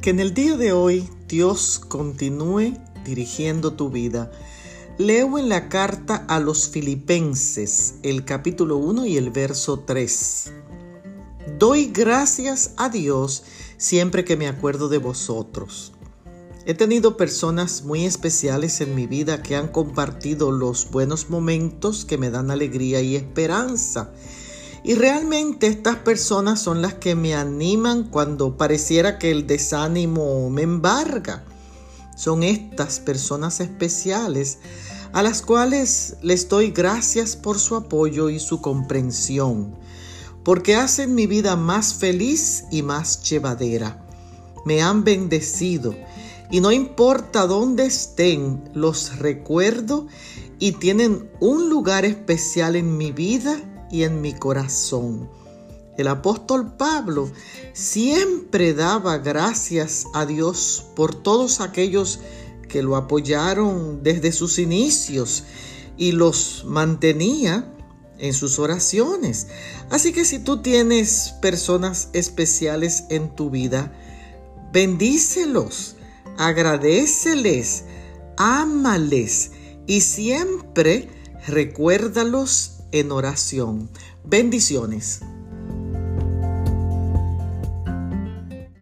que en el día de hoy Dios continúe dirigiendo tu vida. Leo en la carta a los filipenses el capítulo 1 y el verso 3. Doy gracias a Dios siempre que me acuerdo de vosotros. He tenido personas muy especiales en mi vida que han compartido los buenos momentos que me dan alegría y esperanza y realmente estas personas son las que me animan cuando pareciera que el desánimo me embarga. Son estas personas especiales a las cuales les doy gracias por su apoyo y su comprensión, porque hacen mi vida más feliz y más llevadera. Me han bendecido y no importa dónde estén, los recuerdo y tienen un lugar especial en mi vida y en mi corazón. El apóstol Pablo siempre daba gracias a Dios por todos aquellos que lo apoyaron desde sus inicios y los mantenía en sus oraciones. Así que si tú tienes personas especiales en tu vida, bendícelos, agradeceles, ámales y siempre recuérdalos en oración. Bendiciones.